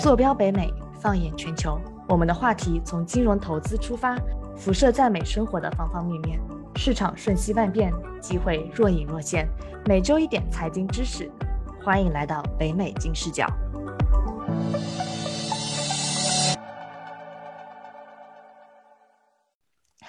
坐标北美，放眼全球，我们的话题从金融投资出发，辐射在美生活的方方面面。市场瞬息万变，机会若隐若现。每周一点财经知识，欢迎来到北美金视角。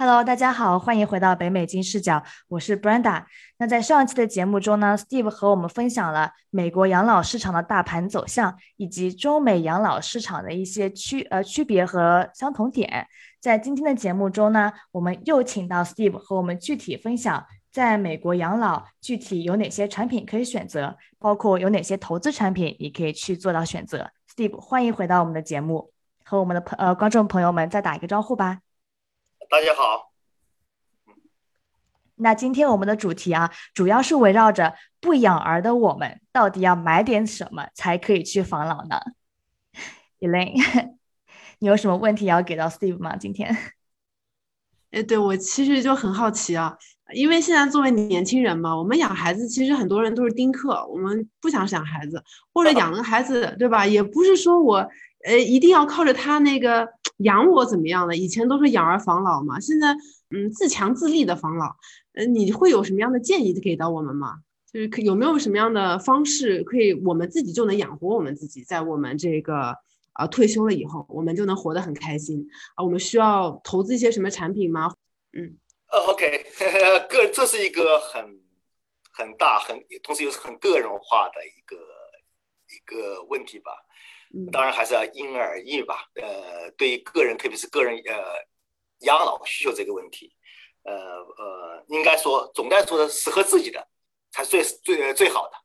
Hello，大家好，欢迎回到北美金视角，我是 Brenda。那在上一期的节目中呢，Steve 和我们分享了美国养老市场的大盘走向，以及中美养老市场的一些区呃区别和相同点。在今天的节目中呢，我们又请到 Steve 和我们具体分享，在美国养老具体有哪些产品可以选择，包括有哪些投资产品你可以去做到选择。Steve，欢迎回到我们的节目，和我们的朋呃观众朋友们再打一个招呼吧。大家好，那今天我们的主题啊，主要是围绕着不养儿的我们，到底要买点什么才可以去防老呢？Elaine，你有什么问题要给到 Steve 吗？今天？哎，对我其实就很好奇啊，因为现在作为年轻人嘛，我们养孩子其实很多人都是丁克，我们不想想孩子，或者养个孩子，对吧？也不是说我。呃，一定要靠着他那个养我怎么样的？以前都是养儿防老嘛，现在嗯自强自立的防老。呃，你会有什么样的建议给到我们吗？就是可有没有什么样的方式可以我们自己就能养活我们自己，在我们这个呃退休了以后，我们就能活得很开心啊？我们需要投资一些什么产品吗？嗯，呃，OK，个这是一个很很大很同时又是很个人化的一个一个问题吧。当然还是要因人而异吧。呃，对于个人，特别是个人呃养老需求这个问题，呃呃，应该说总的来说适合自己的才最最最好的。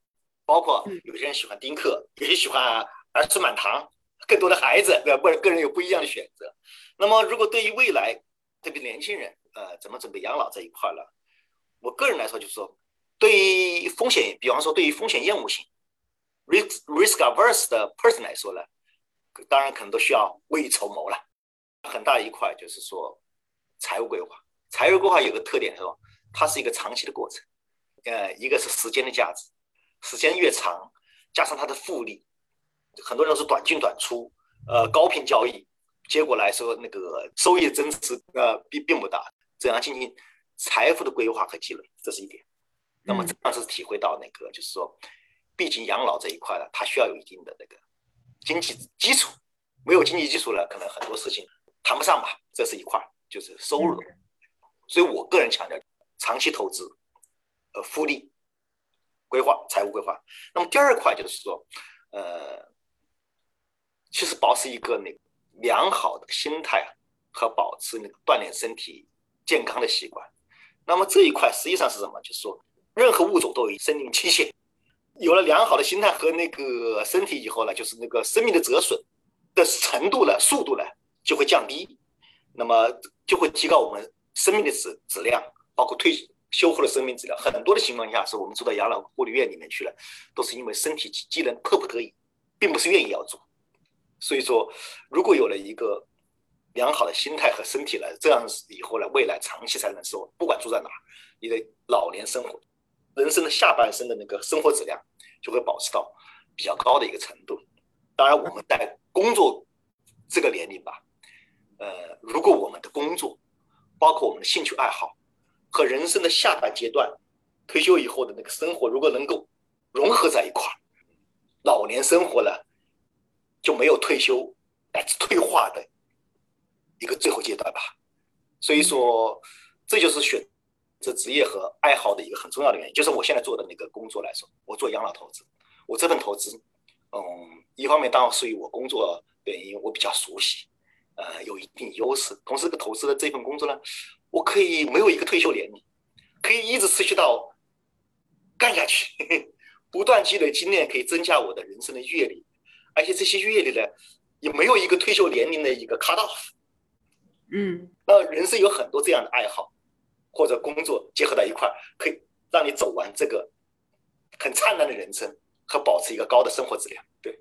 包括有些人喜欢丁克，有些喜欢儿孙满堂，更多的孩子，对吧？不，个人有不一样的选择。那么，如果对于未来，特别年轻人，呃，怎么准备养老这一块呢？我个人来说，就是说，对于风险，比方说对于风险厌恶性。Risk risk averse 的 person 来说呢，当然可能都需要未雨绸缪了。很大一块就是说财务规划。财务规划有个特点是吧，它是一个长期的过程。呃，一个是时间的价值，时间越长，加上它的复利，很多人是短进短出，呃，高频交易，结果来说那个收益增值呃并并不大。怎样进行财富的规划和积累，这是一点。那么这样是体会到那个就是说。毕竟养老这一块呢，它需要有一定的那个经济基础，没有经济基础呢，可能很多事情谈不上吧。这是一块，就是收入。所以我个人强调长期投资，呃，复利规划、财务规划。那么第二块就是说，呃，其实保持一个那个良好的心态和保持那个锻炼身体健康的习惯。那么这一块实际上是什么？就是说，任何物种都有生命期限。有了良好的心态和那个身体以后呢，就是那个生命的折损的程度呢、速度呢就会降低，那么就会提高我们生命的质质量，包括退修复的生命质量。很多的情况下，是我们住到养老护理院里面去了，都是因为身体机能迫不得已，并不是愿意要做。所以说，如果有了一个良好的心态和身体呢，这样以后呢，未来长期才能说，不管住在哪，你的老年生活。人生的下半生的那个生活质量就会保持到比较高的一个程度。当然，我们在工作这个年龄吧，呃，如果我们的工作，包括我们的兴趣爱好和人生的下半阶段退休以后的那个生活，如果能够融合在一块儿，老年生活呢就没有退休乃至退化的一个最后阶段吧。所以说，这就是选。这职业和爱好的一个很重要的原因，就是我现在做的那个工作来说，我做养老投资，我这份投资，嗯，一方面当然属于我工作原因，我比较熟悉，呃，有一定优势。同时，这个投资的这份工作呢，我可以没有一个退休年龄，可以一直持续到干下去，不断积累经验，可以增加我的人生的阅历，而且这些阅历呢，也没有一个退休年龄的一个 cut off。嗯，那人生有很多这样的爱好。或者工作结合在一块儿，可以让你走完这个很灿烂的人生和保持一个高的生活质量。对，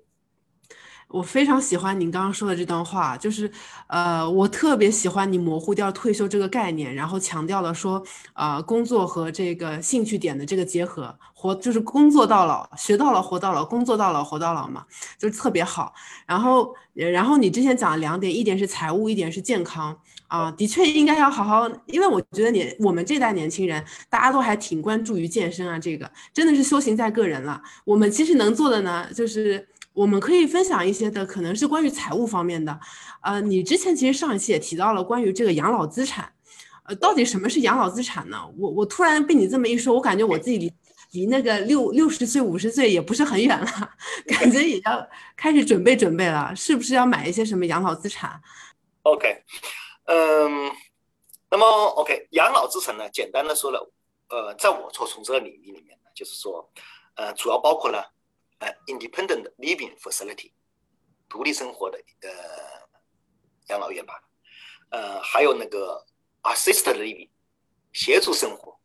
我非常喜欢您刚刚说的这段话，就是，呃，我特别喜欢你模糊掉退休这个概念，然后强调了说，呃，工作和这个兴趣点的这个结合，活就是工作到老，学到老，活到老，工作到老，活到老嘛，就是特别好。然后，然后你之前讲了两点，一点是财务，一点是健康。啊，的确应该要好好，因为我觉得年我们这代年轻人，大家都还挺关注于健身啊，这个真的是修行在个人了。我们其实能做的呢，就是我们可以分享一些的，可能是关于财务方面的。呃，你之前其实上一期也提到了关于这个养老资产，呃，到底什么是养老资产呢？我我突然被你这么一说，我感觉我自己离离那个六六十岁五十岁也不是很远了，感觉也要开始准备准备了，是不是要买一些什么养老资产？OK。嗯，那么 OK，养老资产呢？简单的说了，呃，在我所从事的领域里面呢，就是说，呃，主要包括了呃，independent living facility，独立生活的呃养老院吧，呃，还有那个 assisted living，协助生活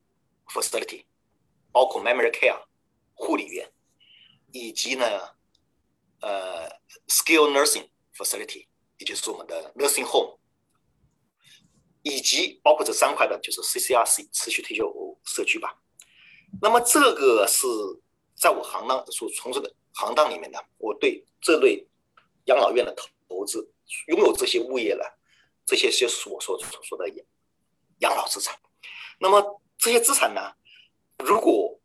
facility，包括 memory care，护理院，以及呢，呃，skill nursing facility，也就是我们的 nursing home。以及包括这三块的，就是 CCRC 持续退休社区吧。那么这个是在我行当所从事的行当里面呢，我对这类养老院的投资，拥有这些物业呢，这些些所所所说的养养老资产。那么这些资产呢，如果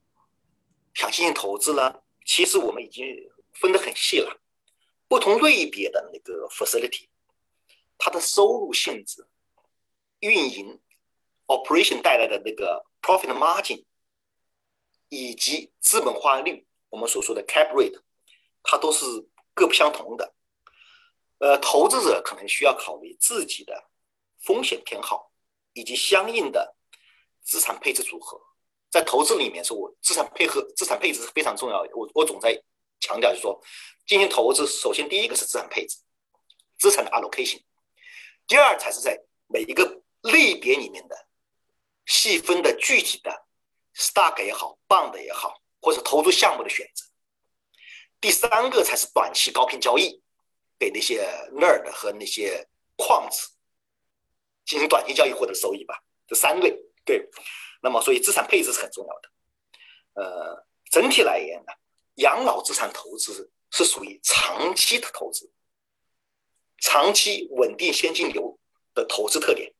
想进行投资呢，其实我们已经分得很细了，不同类别的那个 facility，它的收入性质。运营 operation 带来的那个 profit margin，以及资本化率，我们所说的 cap rate，它都是各不相同的。呃，投资者可能需要考虑自己的风险偏好，以及相应的资产配置组合。在投资里面，是我资产配合资产配置是非常重要的。我我总在强调，就是说，进行投资，首先第一个是资产配置，资产的 allocation，第二才是在每一个。类别里面的细分的具体的 stock 也好，bond 也好，或者投资项目的选择。第三个才是短期高频交易，给那些 nerd 和那些矿子进行短期交易获得收益吧。这三类对，那么所以资产配置是很重要的。呃，整体来言呢，养老资产投资是属于长期的投资，长期稳定现金流的投资特点。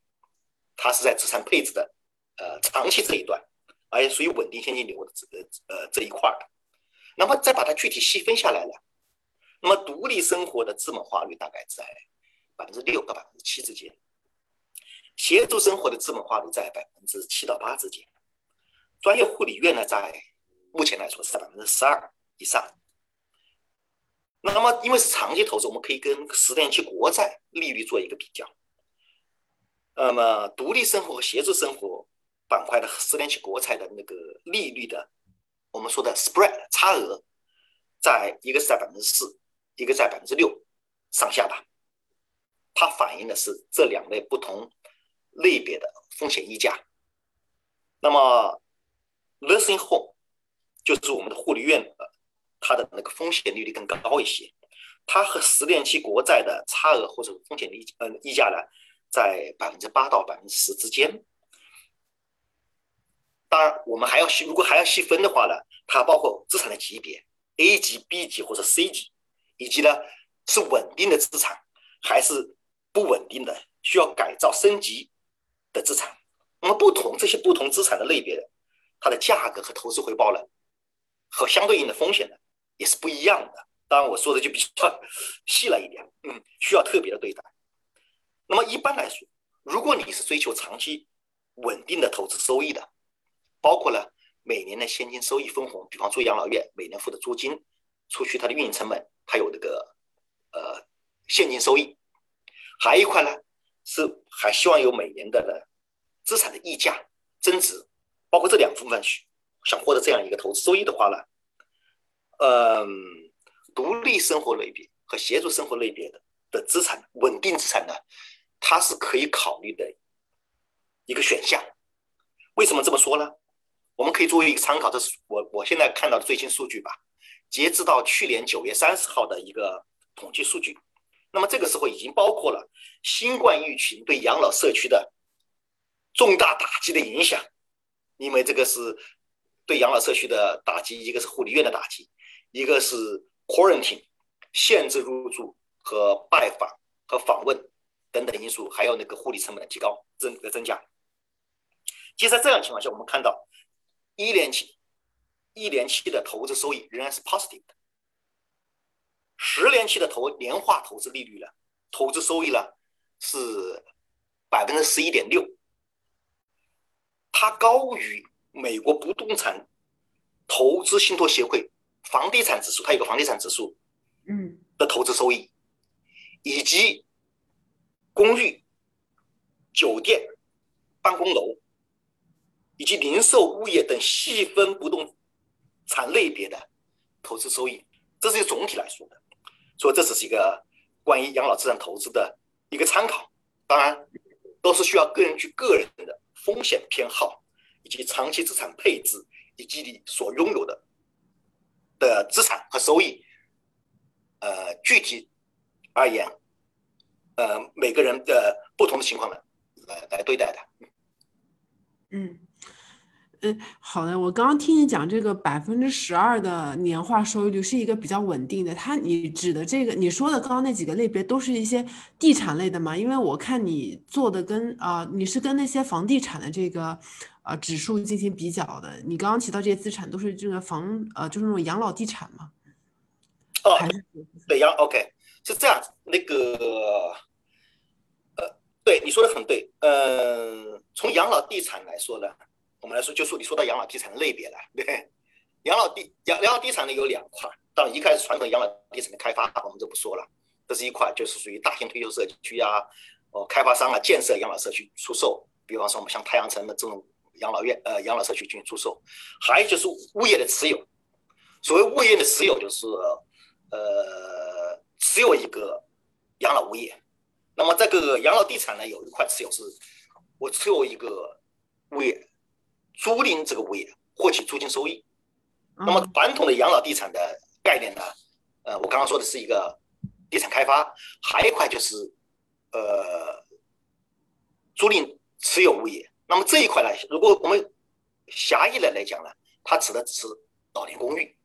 它是在资产配置的，呃，长期这一段，而且属于稳定现金流的这呃呃这一块的。那么再把它具体细分下来了，那么独立生活的资本化率大概在百分之六到百分之七之间，协助生活的资本化率在百分之七到八之间，专业护理院呢在目前来说是在百分之十二以上。那么因为是长期投资，我们可以跟十年期国债利率做一个比较。那么，独立生活和协助生活板块的十年期国债的那个利率的，我们说的 spread 差额，在一个是在百分之四，一个在百分之六上下吧。它反映的是这两类不同类别的风险溢价。那么，nursing home 就是我们的护理院，它的那个风险利率更高一些。它和十年期国债的差额或者风险溢嗯溢价呢？在百分之八到百分之十之间。当然，我们还要细，如果还要细分的话呢，它包括资产的级别，A 级、B 级或者 C 级，以及呢是稳定的资产还是不稳定的，需要改造升级的资产。那么不同这些不同资产的类别的，它的价格和投资回报呢，和相对应的风险呢，也是不一样的。当然，我说的就比较细了一点，嗯，需要特别的对待。那么一般来说，如果你是追求长期稳定的投资收益的，包括了每年的现金收益分红，比方说养老院每年付的租金，除去它的运营成本，它有这个呃现金收益，还有一块呢是还希望有每年的呢资产的溢价增值，包括这两部分想获得这样一个投资收益的话呢，嗯，独立生活类别和协助生活类别的的资产稳定资产呢？它是可以考虑的一个选项。为什么这么说呢？我们可以作为一个参考，这是我我现在看到的最新数据吧。截止到去年九月三十号的一个统计数据。那么这个时候已经包括了新冠疫情对养老社区的重大打击的影响，因为这个是对养老社区的打击，一个是护理院的打击，一个是 quarantine 限制入住和拜访和访问等等因素，还有那个护理成本的提高增的增加。其实，在这样情况下，我们看到一年期一年期的投资收益仍然是 positive 的。十年期的投年化投资利率呢，投资收益呢是百分之十一点六，它高于美国不动产投资信托协会房地产指数，它有个房地产指数，嗯，的投资收益，以及公寓、酒店、办公楼以及零售物业等细分不动产类别的投资收益，这是总体来说的。所以这只是一个关于养老资产投资的一个参考，当然都是需要个人去个人的风险偏好，以及长期资产配置，以及你所拥有的的资产和收益，呃，具体而言，呃，每个人的不同的情况来来来对待的。嗯。嗯，好的。我刚刚听你讲这个百分之十二的年化收益率是一个比较稳定的。它你指的这个，你说的刚刚那几个类别都是一些地产类的吗？因为我看你做的跟啊，你是跟那些房地产的这个呃指数进行比较的。你刚刚提到这些资产都是这个房呃，就是那种养老地产吗？哦，对，养 OK 是这样子。那个呃，对你说的很对。嗯，从养老地产来说呢。我们来说，就说你说到养老地产的类别了，对，养老地养老地产呢有两块，当然一开始传统养老地产的开发我们就不说了，这是一块就是属于大型退休社区啊，哦开发商啊建设养老社区出售，比方说我们像太阳城的这种养老院呃养老社区进行出售，还有就是物业的持有，所谓物业的持有就是呃持有一个养老物业，那么这个养老地产呢有一块持有是，我持有一个物业。租赁这个物业获取租金收益，那么传统的养老地产的概念呢？呃，我刚刚说的是一个地产开发，还有一块就是呃租赁持有物业。那么这一块呢，如果我们狭义的来讲呢，它指的只是老年公寓。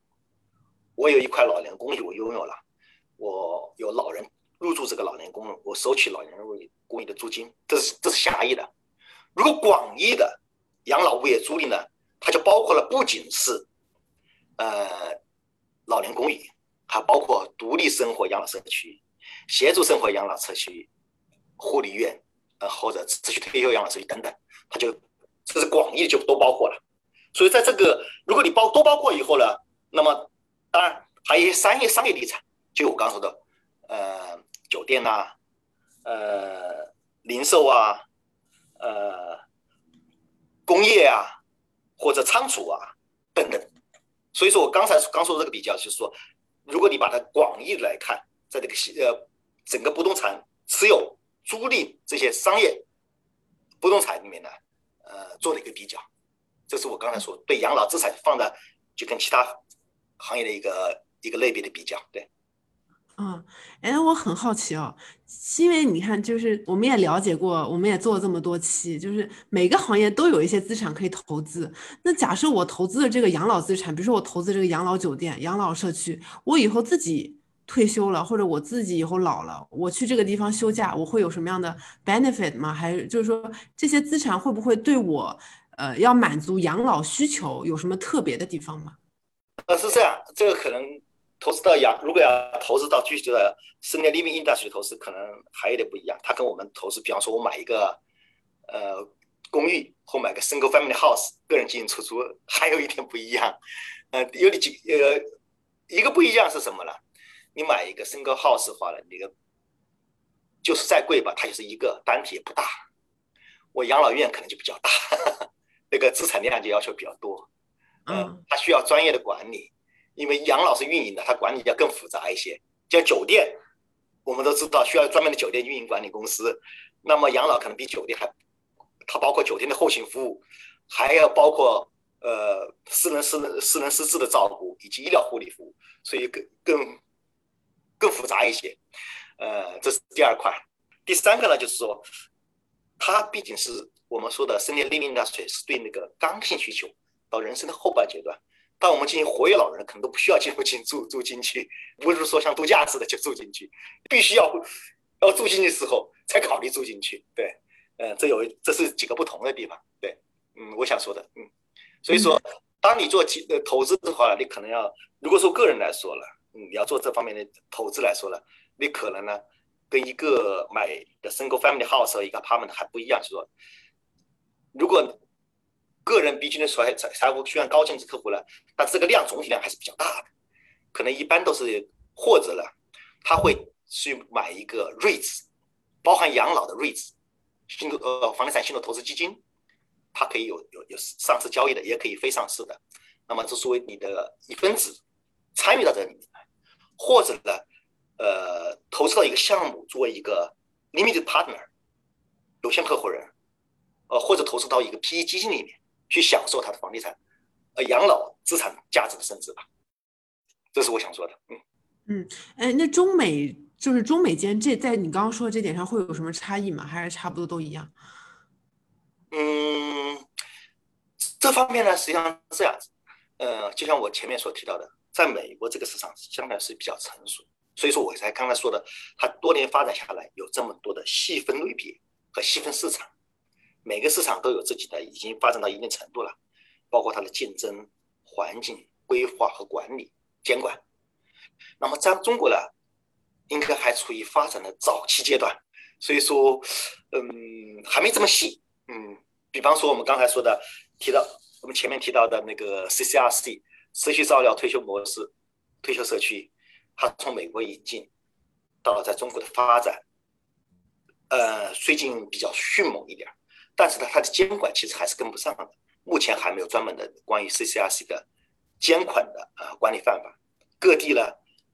我有一块老年公寓，我拥有了，我有老人入住这个老年公寓，我收取老年人公寓的租金，这是这是狭义的。如果广义的。养老物业租赁呢，它就包括了不仅是，呃，老年公寓，还包括独立生活养老社区、协助生活养老社区、护理院，呃，或者持续退休养老社区等等，它就这是广义就都包括了。所以在这个，如果你包都包括以后呢，那么当然还有一些商业商业地产，就我刚说的，呃，酒店呐，呃，零售啊，呃。工业啊，或者仓储啊，等等。所以说我刚才刚说的这个比较，就是说，如果你把它广义来看，在这个呃整个不动产持有、租赁这些商业不动产里面呢，呃，做了一个比较。这是我刚才说对养老资产放的，就跟其他行业的一个一个类别的比较，对。嗯，哎，我很好奇哦，因为你看，就是我们也了解过，我们也做了这么多期，就是每个行业都有一些资产可以投资。那假设我投资的这个养老资产，比如说我投资这个养老酒店、养老社区，我以后自己退休了，或者我自己以后老了，我去这个地方休假，我会有什么样的 benefit 吗？还是就是说这些资产会不会对我，呃，要满足养老需求有什么特别的地方吗？呃，是这样，这个可能。投资到养，如果要投资到具体的 senior living industry 投资，可能还有点不一样。它跟我们投资，比方说我买一个呃公寓或买个 single family house 个人进行出租，还有一点不一样。呃，有几呃一个不一样是什么呢？你买一个 single house 的话呢，那个就是再贵吧，它就是一个单体也不大。我养老院可能就比较大，那个资产量就要求比较多。嗯，它需要专业的管理。因为养老是运营的，它管理要更复杂一些。像酒店，我们都知道需要专门的酒店运营管理公司。那么养老可能比酒店还，它包括酒店的后勤服务，还要包括呃私人、私人、私人、私自的照顾以及医疗护理服务，所以更更更复杂一些。呃，这是第二块。第三个呢，就是说，它毕竟是我们说的生年 living industry 是对那个刚性需求，到人生的后半阶段，当我们进行活跃老人，可能都不需要进入进住住进去，不是说像度假似的就住进去，必须要要住进去的时候才考虑住进去。对，呃，这有这是几个不同的地方。对，嗯，我想说的，嗯，所以说，当你做基呃投资的话，你可能要，如果说个人来说了，嗯，你要做这方面的投资来说了，你可能呢。跟一个买的 single family house 和一个 apartment 还不一样，是说，如果个人毕竟的财财财务虽然高净值客户了，但这个量总体量还是比较大的，可能一般都是或者呢，他会去买一个 REITs，包含养老的 REITs，信托呃房地产信托投资基金，它可以有有有上市交易的，也可以非上市的，那么这作为你的一分子参与到这里面来，或者呢？呃，投资到一个项目，作为一个 limited partner 有限合伙人，呃，或者投资到一个 PE 基金里面去享受它的房地产呃养老资产价值的升值吧，这是我想说的。嗯嗯，哎，那中美就是中美间这在你刚刚说的这点上会有什么差异吗？还是差不多都一样？嗯，这方面呢，实际上是这样子，呃，就像我前面所提到的，在美国这个市场相对是比较成熟。所以说，我才刚才说的，它多年发展下来，有这么多的细分类别和细分市场，每个市场都有自己的已经发展到一定程度了，包括它的竞争环境、规划和管理、监管。那么在中国呢，应该还处于发展的早期阶段，所以说，嗯，还没这么细。嗯，比方说我们刚才说的，提到我们前面提到的那个 CCRC 社区照料退休模式、退休社区。它从美国引进，到了在中国的发展，呃，最近比较迅猛一点，但是呢，它的监管其实还是跟不上的。目前还没有专门的关于 CCRC 的监管的呃管理办法。各地呢，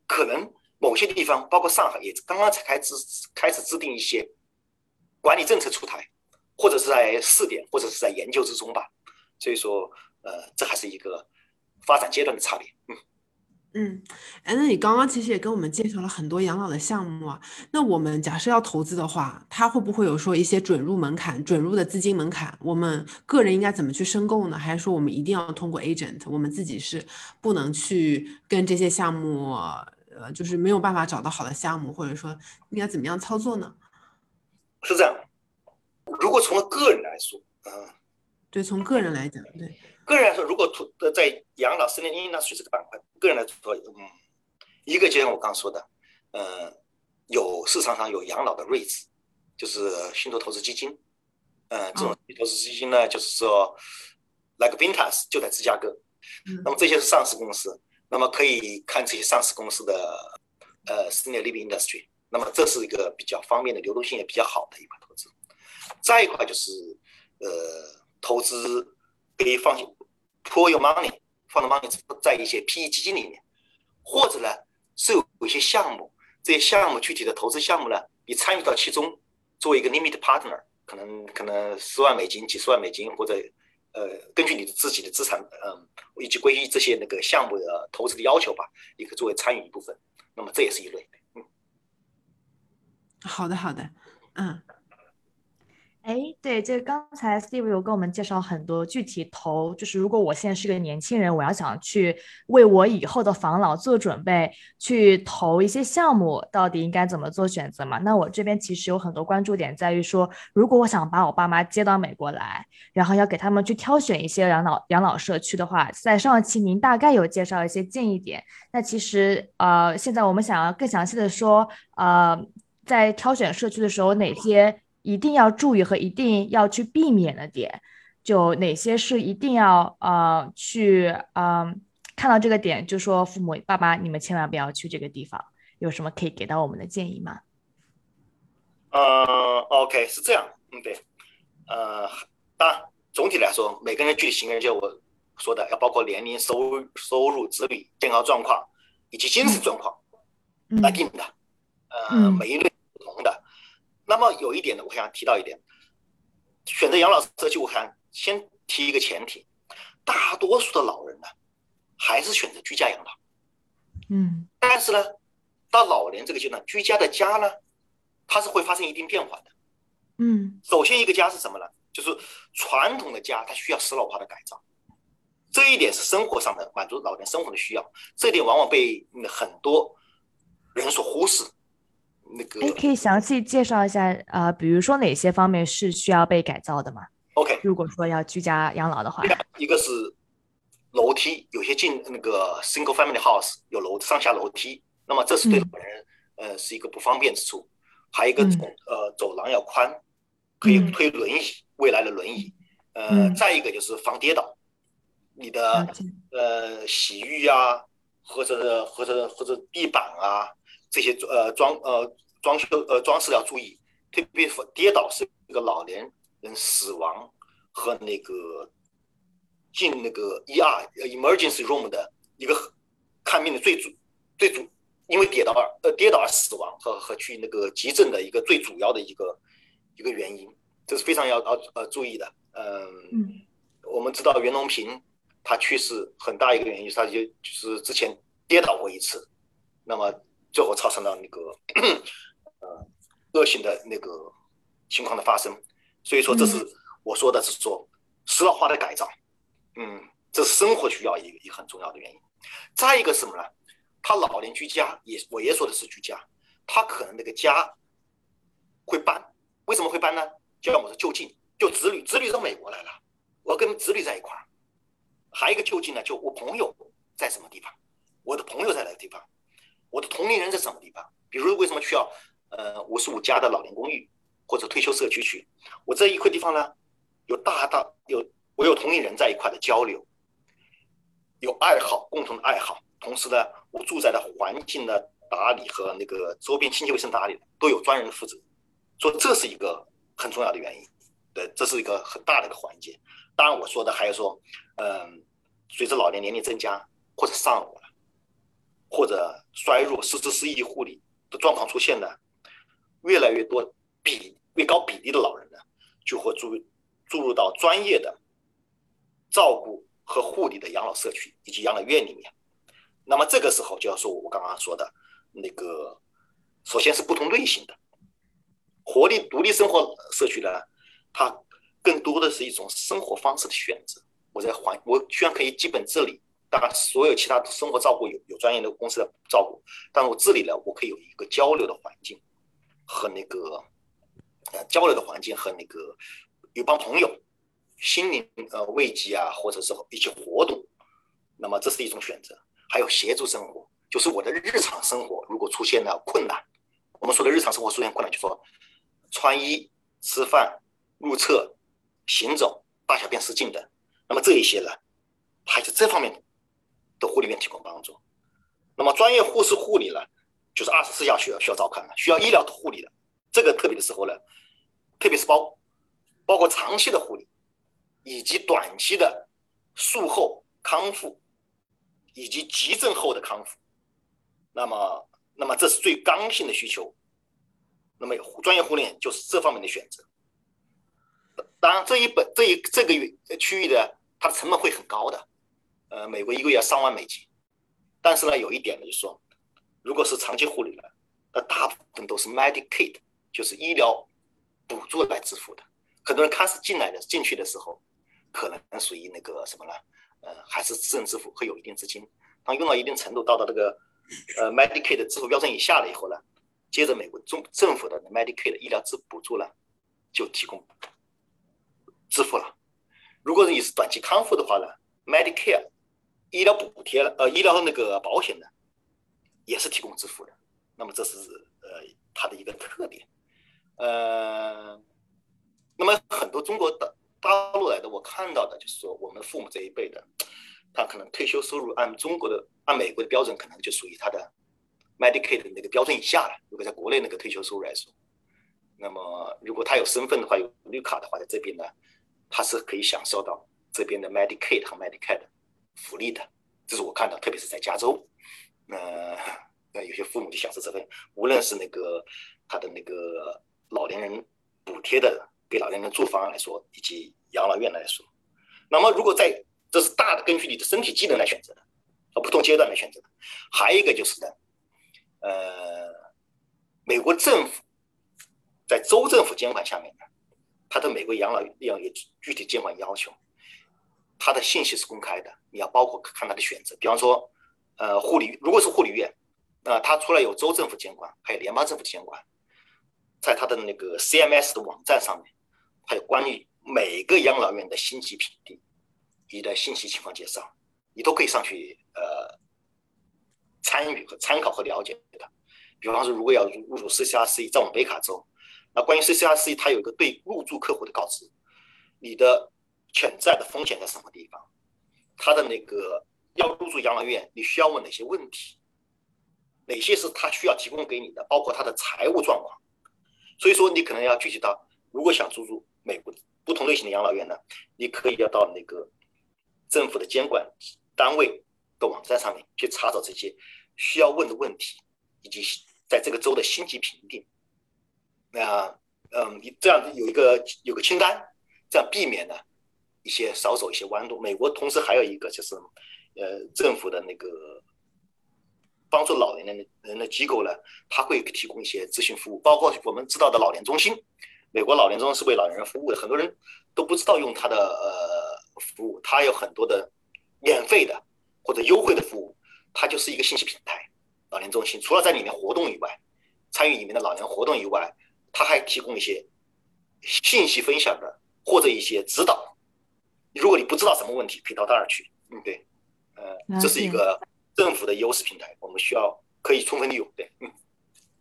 可能某些地方，包括上海，也刚刚才开始开始制定一些管理政策出台，或者是在试点，或者是在研究之中吧。所以说，呃，这还是一个发展阶段的差别。嗯。嗯，哎，那你刚刚其实也跟我们介绍了很多养老的项目啊。那我们假设要投资的话，它会不会有说一些准入门槛、准入的资金门槛？我们个人应该怎么去申购呢？还是说我们一定要通过 agent？我们自己是不能去跟这些项目，呃，就是没有办法找到好的项目，或者说应该怎么样操作呢？是这样，如果从个人来说，嗯，对，从个人来讲，对。个人来说，如果投在养老、生年婴儿这个板块，个人来说，嗯，一个就像我刚说的，呃，有市场上有养老的 REITs，就是信托投资基金，嗯，这种投资基金呢，就是说，like Vintas 就在芝加哥，那么这些是上市公司，那么可以看这些上市公司的呃 senior living industry，那么这是一个比较方便的、流动性也比较好的一块投资。再一块就是呃，投资可以放 Pour your money，放的 money 在一些 PE 基金里面，或者呢是有一些项目，这些项目具体的投资项目呢，你参与到其中，作为一个 limit partner，可能可能十万美金、几十万美金，或者呃根据你的自己的资产，嗯，以及关于这些那个项目的投资的要求吧，你可作为参与一部分。那么这也是一类。嗯，好的，好的，嗯。哎，对，这个刚才 Steve 有跟我们介绍很多具体投，就是如果我现在是个年轻人，我要想去为我以后的防老做准备，去投一些项目，到底应该怎么做选择嘛？那我这边其实有很多关注点，在于说，如果我想把我爸妈接到美国来，然后要给他们去挑选一些养老养老社区的话，在上一期您大概有介绍一些建议点。那其实呃，现在我们想要更详细的说，呃，在挑选社区的时候哪些？一定要注意和一定要去避免的点，就哪些是一定要呃去嗯看到这个点，就说父母爸爸你们千万不要去这个地方，有什么可以给到我们的建议吗？呃，OK 是这样，嗯对，呃，当然总体来说，每个人具体情况就我说的，要包括年龄、收入、收入、子女健康状况以及精神状况来定的，呃，每一类。那么有一点呢，我想提到一点，选择养老社区，我想先提一个前提，大多数的老人呢，还是选择居家养老。嗯。但是呢，到老老年这个阶段，居家的家呢，它是会发生一定变化的。嗯，首先一个家是什么呢？就是传统的家，它需要适老化的改造，这一点是生活上的满足老年生活的需要，这一点往往被很多人所忽视。那个，哎，可以详细介绍一下，呃，比如说哪些方面是需要被改造的吗？OK，如果说要居家养老的话，一个是楼梯，有些进那个 single family house 有楼上下楼梯，那么这是对老人呃是一个不方便之处。还有一个走呃走廊要宽，可以推轮椅，未来的轮椅。呃，再一个就是防跌倒，你的呃洗浴啊，或者或者或者地板啊。这些呃装呃装修呃装饰要注意，特别跌倒是一个老年人死亡和那个进那个 ER emergency room 的一个看病的最主最主，因为跌倒而呃跌倒而死亡和和去那个急诊的一个最主要的一个一个原因，这是非常要要呃注意的。嗯，我们知道袁隆平他去世很大一个原因，他就就是之前跌倒过一次，那么。最后造成了那个呃恶性的那个情况的发生，所以说这是我说的是说适老化的改造，嗯，这是生活需要一个一个很重要的原因。再一个什么呢？他老年居家也我也说的是居家，他可能那个家会搬，为什么会搬呢？就像我说就近，就子女子女到美国来了，我跟子女在一块儿，还有一个就近呢，就我朋友在什么地方，我的朋友在哪个地方。我的同龄人在什么地方？比如为什么需要呃五十五家的老年公寓或者退休社区去？我这一块地方呢，有大大有我有同龄人在一块的交流，有爱好共同的爱好，同时呢，我住在的环境的打理和那个周边清洁卫生打理都有专人负责，说这是一个很重要的原因，对，这是一个很大的一个环节。当然我说的还有说，嗯，随着老年年龄增加或者上。或者衰弱、失智、失忆护理的状况出现呢，越来越多比越高比例的老人呢，就会注注入到专业的照顾和护理的养老社区以及养老院里面。那么这个时候就要说我刚刚说的那个，首先是不同类型的活力独立生活社区呢，它更多的是一种生活方式的选择。我在环，我居然可以基本自理。当然，所有其他的生活照顾有有专业的公司的照顾，但我这里呢，我可以有一个交流的环境和那个呃交流的环境和那个有帮朋友心灵呃慰藉啊，或者是一些活动，那么这是一种选择。还有协助生活，就是我的日常生活如果出现了困难，我们说的日常生活出现困难，就说穿衣、吃饭、入厕、行走、大小便失禁等，那么这一些呢，还是这方面的。的护理院提供帮助，那么专业护士护理呢，就是二十四小时需要需要照看的，需要医疗护理的，这个特别的时候呢，特别是包包括长期的护理，以及短期的术后康复，以及急症后的康复，那么那么这是最刚性的需求，那么专业护理就是这方面的选择。当然这一本这一这个区域的它的成本会很高的。呃，美国一个月要上万美金，但是呢，有一点呢，就是说，如果是长期护理呢，那大部分都是 Medicaid，就是医疗补助来支付的。很多人开始进来的进去的时候，可能属于那个什么呢？呃，还是私人支付，会有一定资金。当用到一定程度，到达这个呃 Medicaid 的支付标准以下了以后呢，接着美国中政府的 Medicaid 医疗支补助呢，就提供支付了。如果你是短期康复的话呢，Medicare。医疗补贴了，呃，医疗那个保险呢，也是提供支付的。那么这是呃它的一个特点，呃，那么很多中国的大陆来的，我看到的就是说，我们父母这一辈的，他可能退休收入按中国的、按美国的标准，可能就属于他的 Medicaid 的那个标准以下了。如果在国内那个退休收入来说，那么如果他有身份的话，有绿卡的话，在这边呢，他是可以享受到这边的 Medicaid 和 Medicaid。福利的，这是我看到，特别是在加州，呃，那，有些父母就享受这份，无论是那个他的那个老年人补贴的，给老年人住房来说，以及养老院来说，那么如果在这是大的根据你的身体机能来选择的，和不同阶段来选择的，还有一个就是呢，呃，美国政府在州政府监管下面呢，它的美国养老院有具体监管要求，他的信息是公开的，你要包括看它的选择，比方说，呃，护理如果是护理院，那它除了有州政府监管，还有联邦政府监管，在它的那个 CMS 的网站上面，还有关于每个养老院的星级评定，你的信息情况介绍，你都可以上去呃参与和参考和了解的。比方说，如果要入入主 CCRC，在我们北卡州，那关于 CCRC，它有一个对入住客户的告知，你的潜在的风险在什么地方？他的那个要入住养老院，你需要问哪些问题？哪些是他需要提供给你的？包括他的财务状况。所以说，你可能要具体到，如果想入住美国不同类型的养老院呢，你可以要到那个政府的监管单位的网站上面去查找这些需要问的问题，以及。在这个州的星级评定，那嗯，你这样有一个有个清单，这样避免呢一些少走一些弯路。美国同时还有一个就是，呃，政府的那个帮助老年人的人的机构呢，他会提供一些咨询服务，包括我们知道的老年中心。美国老年中心是为老年人服务的，很多人都不知道用他的呃服务，他有很多的免费的或者优惠的服务，它就是一个信息平台。老年中心除了在里面活动以外，参与里面的老年活动以外，他还提供一些信息分享的或者一些指导。如果你不知道什么问题，可以到那儿去。嗯，对，呃，这是一个政府的优势平台，我们需要可以充分利用。对，嗯。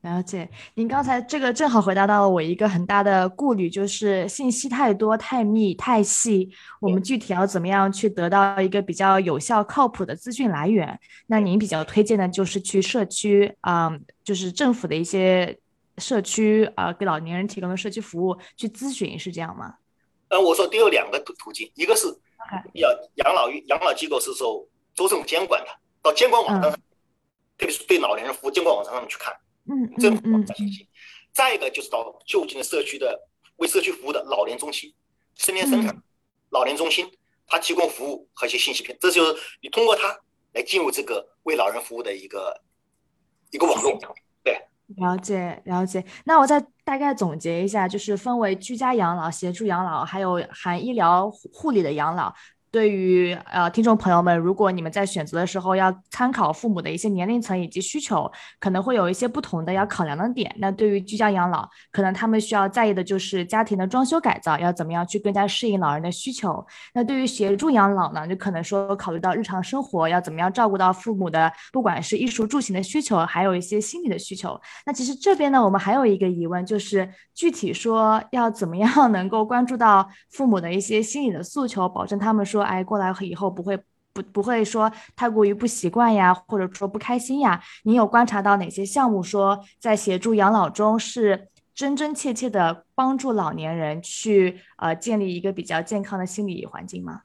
了解，您刚才这个正好回答到了我一个很大的顾虑，就是信息太多、太密、太细，我们具体要怎么样去得到一个比较有效、靠谱的资讯来源？那您比较推荐的就是去社区啊，就是政府的一些社区啊，给老年人提供的社区服务去咨询，是这样吗？呃，我说得有两个途途径，一个是要养老院、养老机构是受州政府监管的，到监管网站上，特别是对老年人服务监管网站上面去看。嗯，政府网站信息。再一个就是到就近的社区的为社区服务的老年中心、身边生产老年中心，它提供服务和一些信息片，这就是你通过它来进入这个为老人服务的一个一个网络。了解了解。那我再大概总结一下，就是分为居家养老、协助养老，还有含医疗护理的养老。对于呃听众朋友们，如果你们在选择的时候要参考父母的一些年龄层以及需求，可能会有一些不同的要考量的点。那对于居家养老，可能他们需要在意的就是家庭的装修改造要怎么样去更加适应老人的需求。那对于协助养老呢，就可能说考虑到日常生活要怎么样照顾到父母的，不管是衣食住行的需求，还有一些心理的需求。那其实这边呢，我们还有一个疑问，就是具体说要怎么样能够关注到父母的一些心理的诉求，保证他们说。哎，过来以后不会不不会说太过于不习惯呀，或者说不开心呀？你有观察到哪些项目说在协助养老中是真真切切的帮助老年人去呃建立一个比较健康的心理环境吗？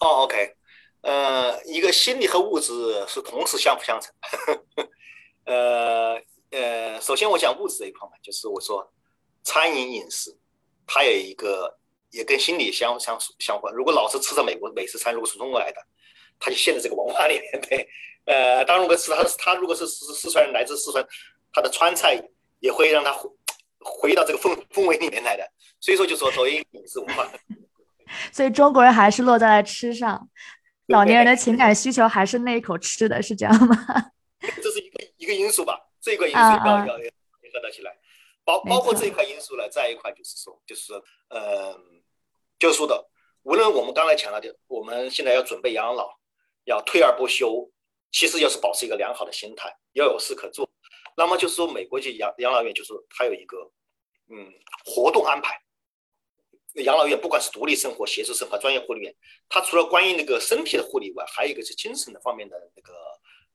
哦，OK，呃，一个心理和物质是同时相辅相成。呃呃，首先我讲物质这一块嘛，就是我说餐饮饮食，它有一个。也跟心理相相相关。如果老是吃着美国美食餐，如果从中国来的，他就陷在这个文化里面。对，呃，当如果是他他如果是四四川人来自四川，他的川菜也会让他回回到这个氛氛围里面来的。所以说，就说作为饮食文化，所以中国人还是落在了吃上，老年人的情感需求还是那一口吃的，是这样吗？这是一个一个因素吧，这一个因素要要要结合到起来，包包括这一块因素呢，再一块就是说，就是说，呃。就是说的，无论我们刚才讲了的，我们现在要准备养老，要退而不休，其实要是保持一个良好的心态，要有事可做。那么就是说，美国这养养老院就是它有一个嗯活动安排。养老院不管是独立生活、协助生活、专业护理院，它除了关于那个身体的护理外，还有一个是精神的方面的那个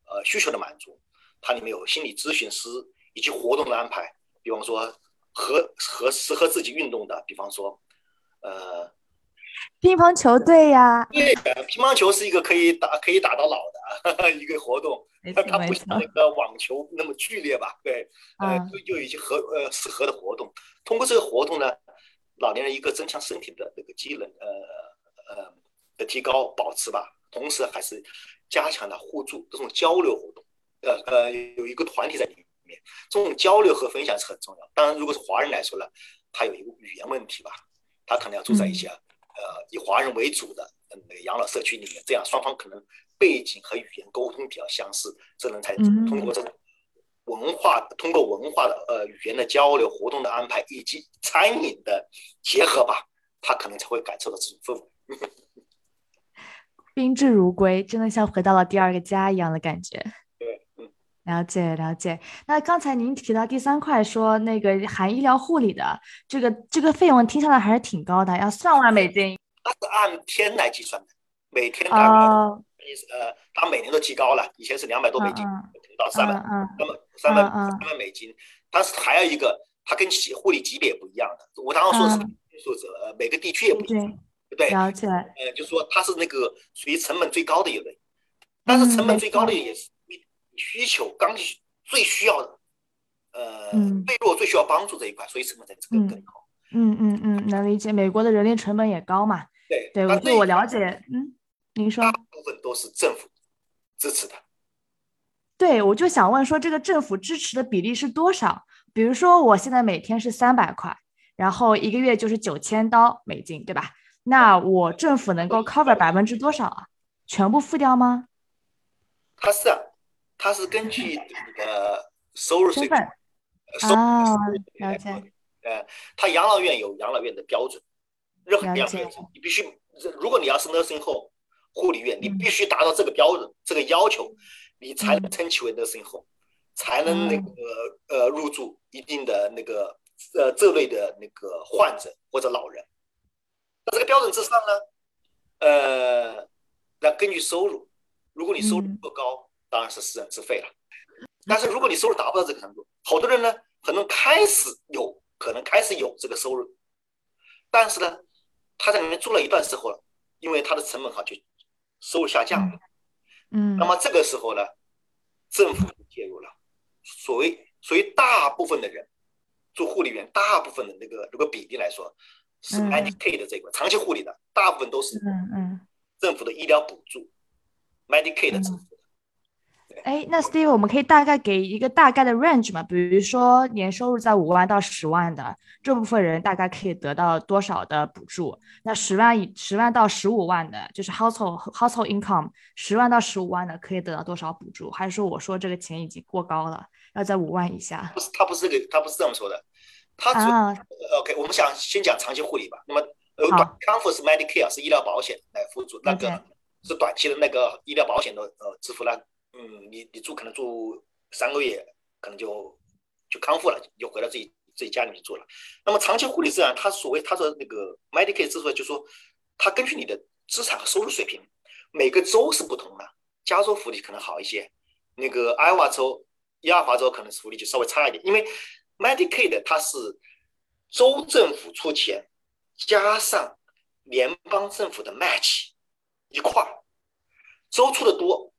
呃需求的满足。它里面有心理咨询师以及活动的安排，比方说和和适合自己运动的，比方说。呃，乒乓球队呀，对，乒乓球是一个可以打可以打到老的 一个活动，它不像那个网球那么剧烈吧？对，呃，就就一些合呃适合的活动。通过这个活动呢，老年人一个增强身体的那个机能，呃呃的提高保持吧，同时还是加强了互助这种交流活动。呃呃，有一个团体在里面，这种交流和分享是很重要。当然，如果是华人来说呢，他有一个语言问题吧，他可能要住在一些呃以华人为主的那个养老社区里面，这样双方可能背景和语言沟通比较相似，这能才通过这种文化，通过文化的呃语言的交流、活动的安排以及餐饮的结合吧，他可能才会感受到这种氛围。宾至如归，真的像回到了第二个家一样的感觉。了解了解，那刚才您提到第三块，说那个含医疗护理的这个这个费用听下来还是挺高的，要上万美金。它是按天来计算的，每天大概呃，它每年都提高了，以前是两百多美金，到三百，那么三百三百美金。但是还有一个，它跟护理级别也不一样的。我刚刚说是数字，呃，每个地区也不一样，对不对？了解。呃，就是说它是那个属于成本最高的一类，但是成本最高的也是。需求刚需最需要的，呃，最弱最需要帮助这一块，所以成本才这个更高。嗯嗯嗯，能理解。美国的人力成本也高嘛？对对，我据我了解，嗯，您说。大部分都是政府支持的。对，我就想问说，这个政府支持的比例是多少？比如说，我现在每天是三百块，然后一个月就是九千刀美金，对吧？那我政府能够 cover 百分之多少啊？全部付掉吗？它是。它是根据你的收入水平，啊，了解。呃，他养老院有养老院的标准，任何养老院你必须，如果你要是 nursing home 护理院，你必须达到这个标准、这个要求，你才能称其为 nursing home，才能那个呃入住一定的那个呃这类的那个患者或者老人。那这个标准之上呢，呃，那根据收入，如果你收入不高。当然是私人自费了，但是如果你收入达不到这个程度，好多人呢可能开始有可能开始有这个收入，但是呢他在里面住了一段时候了，因为他的成本哈就收入下降了，嗯，那么这个时候呢政府介入了，所谓所谓大部分的人做护理员，大部分的那个如果比例来说是 Medicaid 的这个长期护理的，大部分都是嗯嗯政府的医疗补助 Medicaid 支付。哎，那 Steve，我们可以大概给一个大概的 range 嘛？比如说年收入在五万到十万的这部分人，大概可以得到多少的补助？那十万以十万到十五万的，就是 household household income 十万到十五万的，可以得到多少补助？还是说我说这个钱已经过高了，要在五万以下？不是，他不是这个，他不是这么说的。他啊，OK，我们想先讲长期护理吧。那么呃，康复是 Medicare 是医疗保险来辅助，那个是短期的那个医疗保险的呃支付了。嗯，你你住可能住三个月，可能就就康复了，就回到自己自己家里面住了。那么长期护理这样，他所谓他说那个 Medicaid 支付，就说他根据你的资产和收入水平，每个州是不同的。加州福利可能好一些，那个艾瓦州、亚华州可能福利就稍微差一点。因为 Medicaid 它是州政府出钱，加上联邦政府的 match 一块儿，州出的多。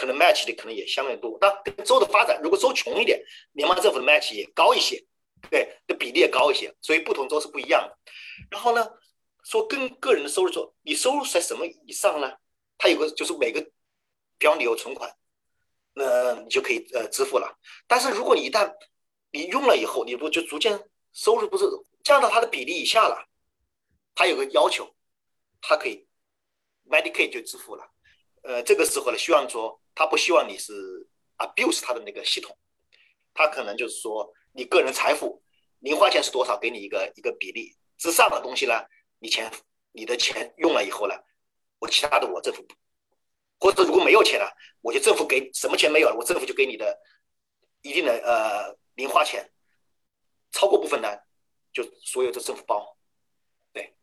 可能 match 的可能也相对多，但跟州的发展，如果州穷一点，联邦政府的 match 也高一些，对，的比例也高一些，所以不同州是不一样的。然后呢，说跟个人的收入说，你收入在什么以上呢？它有个就是每个，比方你有存款，那你就可以呃支付了。但是如果你一旦你用了以后，你不就逐渐收入不是降到它的比例以下了，它有个要求，它可以 Medicaid 就支付了。呃，这个时候呢，希望说。他不希望你是 abuse 他的那个系统，他可能就是说你个人财富零花钱是多少，给你一个一个比例之上的东西呢，你钱你的钱用了以后呢，我其他的我政府，或者如果没有钱了，我就政府给什么钱没有了，我政府就给你的一定的呃零花钱，超过部分呢，就所有的政府包，对，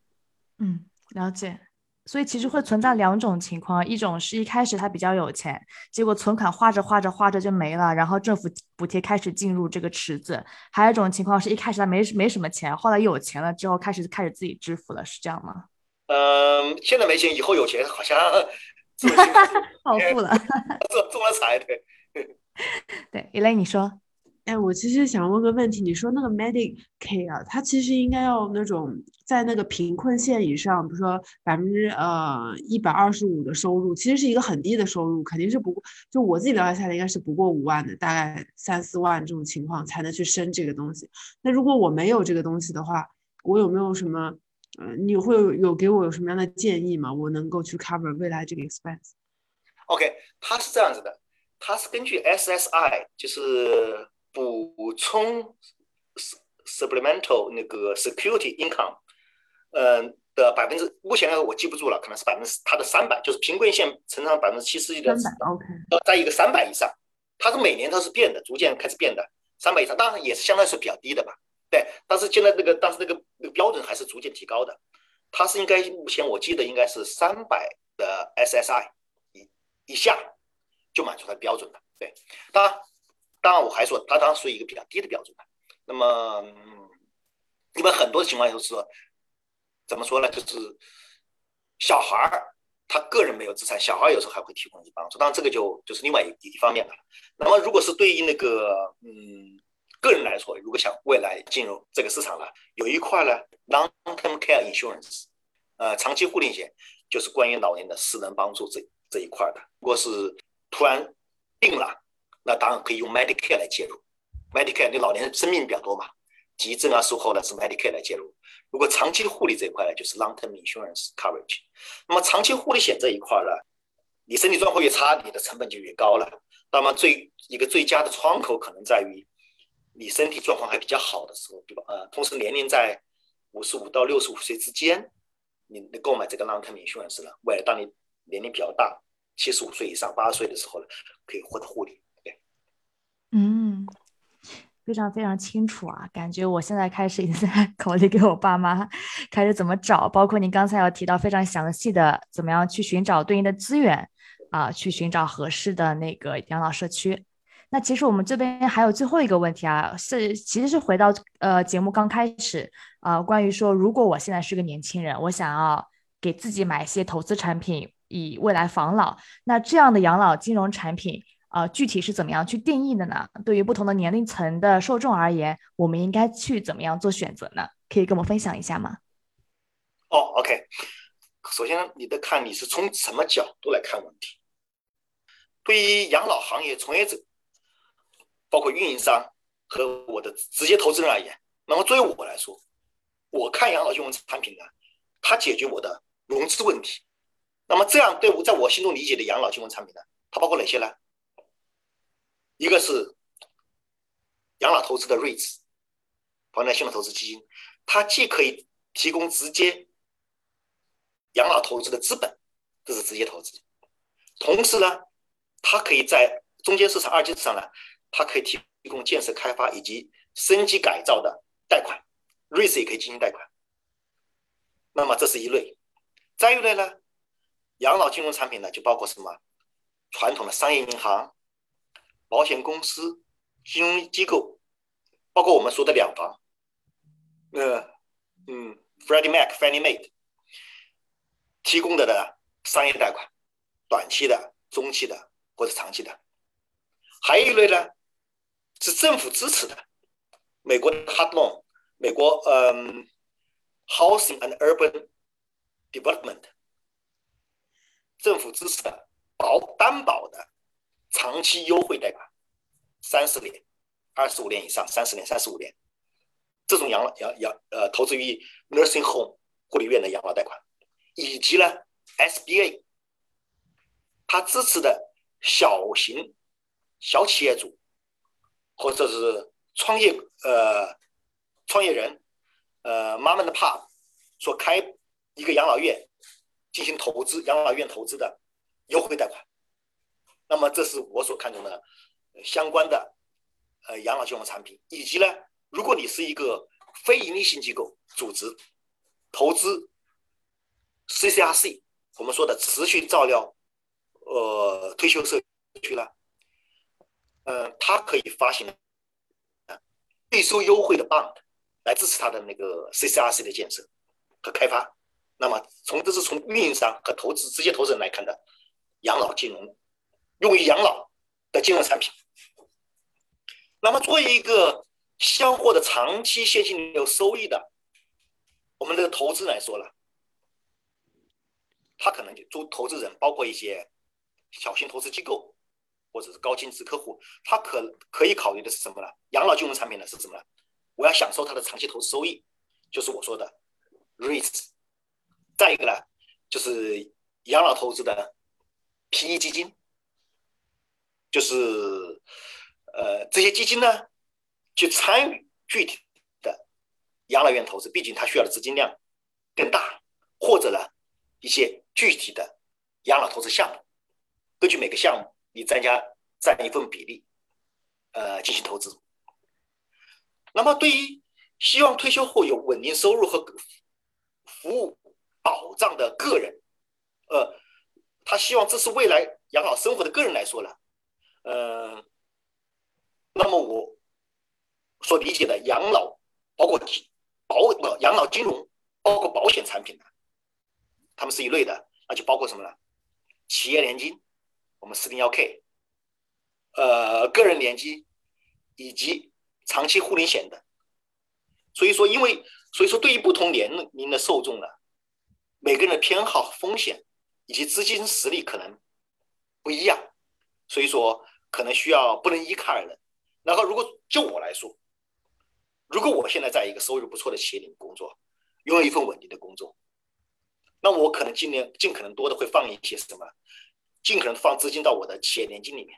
嗯，了解。所以其实会存在两种情况，一种是一开始他比较有钱，结果存款花着花着花着就没了，然后政府补贴开始进入这个池子；还有一种情况是一开始他没没什么钱，后来有钱了之后开始开始自己支付了，是这样吗？嗯，现在没钱，以后有钱好像 暴富了，中中了彩，对。对，Elaine 你说，哎，我其实想问个问题，你说那个 Medicare，它其实应该要那种在那个贫困线以上，比如说百分之呃一百二十五的收入，其实是一个很低的收入，肯定是不，就我自己了解下来，应该是不过五万的，大概三四万这种情况才能去申这个东西。那如果我没有这个东西的话，我有没有什么呃，你会有有给我有什么样的建议吗？我能够去 cover 未来这个 expense？OK，它是这样子的，它是根据 SSI，就是。补充 supplemental 那个 security income，嗯的百分之，目前呢我记不住了，可能是百分之它的三百，就是贫困线乘上百分之七十一的，三百 OK，呃，在一个三百以上，它是每年它是变的，逐渐开始变的，三百以上，当然也是相对是比较低的吧，对，但是现在那个但是那个那个标准还是逐渐提高的，它是应该目前我记得应该是三百的 SSI 以以下就满足它标准的，对，当然。当然，我还说，它当然属于一个比较低的标准的。那么，一般很多的情况就是说，怎么说呢？就是小孩儿他个人没有资产，小孩有时候还会提供一些帮助。当然，这个就就是另外一一方面了。那么，如果是对于那个嗯个人来说，如果想未来进入这个市场了，有一块呢，long-term care insurance，呃，长期护理险，就是关于老年的私人帮助这这一块的。如果是突然病了，那当然可以用 Medicare 来介入，Medicare 你老年生命比较多嘛，急症啊、术后呢是 Medicare 来介入。如果长期护理这一块呢，就是 Long-term Insurance Coverage。那么长期护理险这一块呢，你身体状况越差，你的成本就越高了。那么最一个最佳的窗口可能在于你身体状况还比较好的时候，对吧？呃，同时年龄在五十五到六十五岁之间，你购买这个 Long-term Insurance 呢，未来当你年龄比较大，七十五岁以上、八十岁的时候呢，可以获得护理。嗯，非常非常清楚啊，感觉我现在开始已经在 考虑给我爸妈开始怎么找，包括您刚才有提到非常详细的怎么样去寻找对应的资源啊，去寻找合适的那个养老社区。那其实我们这边还有最后一个问题啊，是其实是回到呃节目刚开始啊，关于说如果我现在是个年轻人，我想要给自己买一些投资产品以未来防老，那这样的养老金融产品。呃，具体是怎么样去定义的呢？对于不同的年龄层的受众而言，我们应该去怎么样做选择呢？可以跟我们分享一下吗？哦，OK。首先，你得看你是从什么角度来看问题。对于养老行业从业者，包括运营商和我的直接投资人而言，那么作为我来说，我看养老金融产品呢，它解决我的融资问题。那么这样对我在我心中理解的养老金融产品呢，它包括哪些呢？一个是养老投资的 REITs，房产信托投资基金，它既可以提供直接养老投资的资本，这是直接投资；同时呢，它可以在中间市场、二级市场呢，它可以提供建设开发以及升级改造的贷款，REITs 也可以进行贷款。那么这是一类。再一类呢，养老金融产品呢，就包括什么？传统的商业银行。保险公司、金融机构，包括我们说的两房，呃，嗯，Freddie Mac、Fannie Mae 提供的的商业贷款，短期的、中期的或者长期的，还有一类呢是政府支持的，美国的 Hard Loan，美国嗯，Housing and Urban Development，政府支持的保担保的。长期优惠贷款，三十年、二十五年以上，三十年、三十五年，这种养老养养呃投资于 nursing home 护理院的养老贷款，以及呢 SBA，它支持的小型小企业主或者是创业呃创业人呃妈妈的 pub 所开一个养老院进行投资养老院投资的优惠贷款。那么，这是我所看中的相关的呃养老金融产品，以及呢，如果你是一个非盈利性机构组织投资 CCRC，我们说的持续照料呃退休社区呢，呃，它可以发行税收优惠的 bond 来支持它的那个 CCRC 的建设和开发。那么，从这是从运营商和投资直接投资人来看的养老金融。用于养老的金融产品。那么作为一个希望获得长期现金流收益的，我们这个投资来说了，他可能就做投资人，包括一些小型投资机构或者是高净值客户，他可可以考虑的是什么呢？养老金融产品呢是什么呢？我要享受它的长期投资收益，就是我说的 REITs。再一个呢，就是养老投资的 PE 基金，就是呃这些基金呢，去参与具体的养老院投资，毕竟它需要的资金量更大，或者呢一些具体的养老投资项目，根据每个项目你增加占一份比例，呃进行投资。那么对于希望退休后有稳定收入和服务。保障的个人，呃，他希望这是未来养老生活的个人来说呢，呃，那么我所理解的养老，包括保不养老金融，包括保险产品呢，他们是一类的，那就包括什么呢？企业年金，我们四零幺 K，呃，个人年金以及长期护理险的。所以说，因为所以说，对于不同年龄的受众呢。每个人的偏好、风险以及资金实力可能不一样，所以说可能需要不能依靠人。然后，如果就我来说，如果我现在在一个收入不错的企业里面工作，拥有一份稳定的工作，那我可能尽量尽可能多的会放一些什么，尽可能放资金到我的企业年金里面，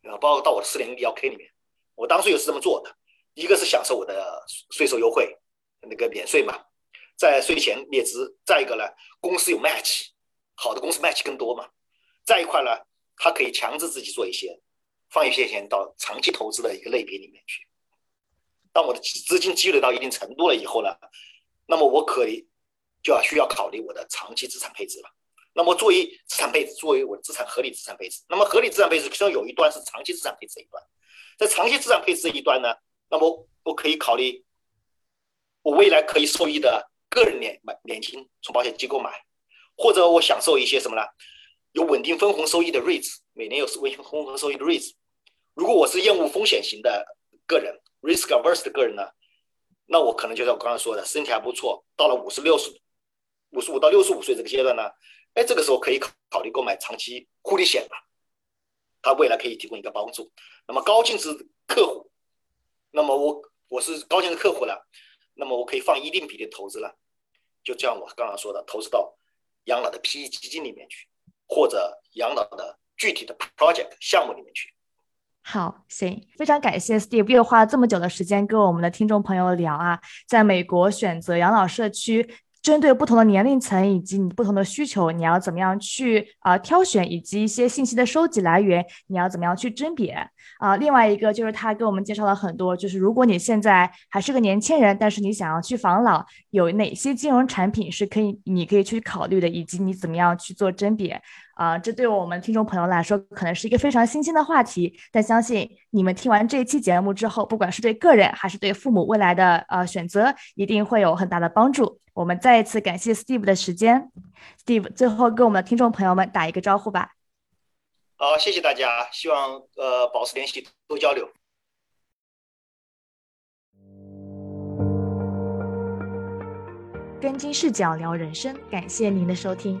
然后，包括到我的四零幺 K 里面。我当初也是这么做的，一个是享受我的税收优惠，那个免税嘛。在税前列支，再一个呢，公司有 match，好的公司 match 更多嘛。再一块呢，它可以强制自己做一些，放一些钱到长期投资的一个类别里面去。当我的资金积累到一定程度了以后呢，那么我可以就要需要考虑我的长期资产配置了。那么作为资产配置，作为我的资产合理资产配置，那么合理资产配置其中有一段是长期资产配置一段，在长期资产配置这一段呢，那么我可以考虑我未来可以受益的。个人年买年金从保险机构买，或者我享受一些什么呢？有稳定分红收益的 REITs，每年有稳定分红收益的 REITs。如果我是厌恶风险型的个人，risk averse 的个人呢，那我可能就像我刚刚说的，身体还不错，到了五十六十、五十五到六十五岁这个阶段呢，哎，这个时候可以考考虑购买长期护理险了，它未来可以提供一个帮助。那么高净值客户，那么我我是高净值客户了，那么我可以放一定比例投资了。就像我刚刚说的，投资到养老的 PE 基金里面去，或者养老的具体的 project 项目里面去。好，行，非常感谢 Steve 又花了这么久的时间跟我们的听众朋友聊啊，在美国选择养老社区。针对不同的年龄层以及你不同的需求，你要怎么样去啊挑选，以及一些信息的收集来源，你要怎么样去甄别啊？另外一个就是他给我们介绍了很多，就是如果你现在还是个年轻人，但是你想要去防老，有哪些金融产品是可以你可以去考虑的，以及你怎么样去做甄别。啊，这对我们听众朋友来说可能是一个非常新鲜的话题，但相信你们听完这一期节目之后，不管是对个人还是对父母未来的呃选择，一定会有很大的帮助。我们再一次感谢 Steve 的时间，Steve 最后跟我们的听众朋友们打一个招呼吧。好，谢谢大家，希望呃保持联系，多交流。跟金视角聊人生，感谢您的收听。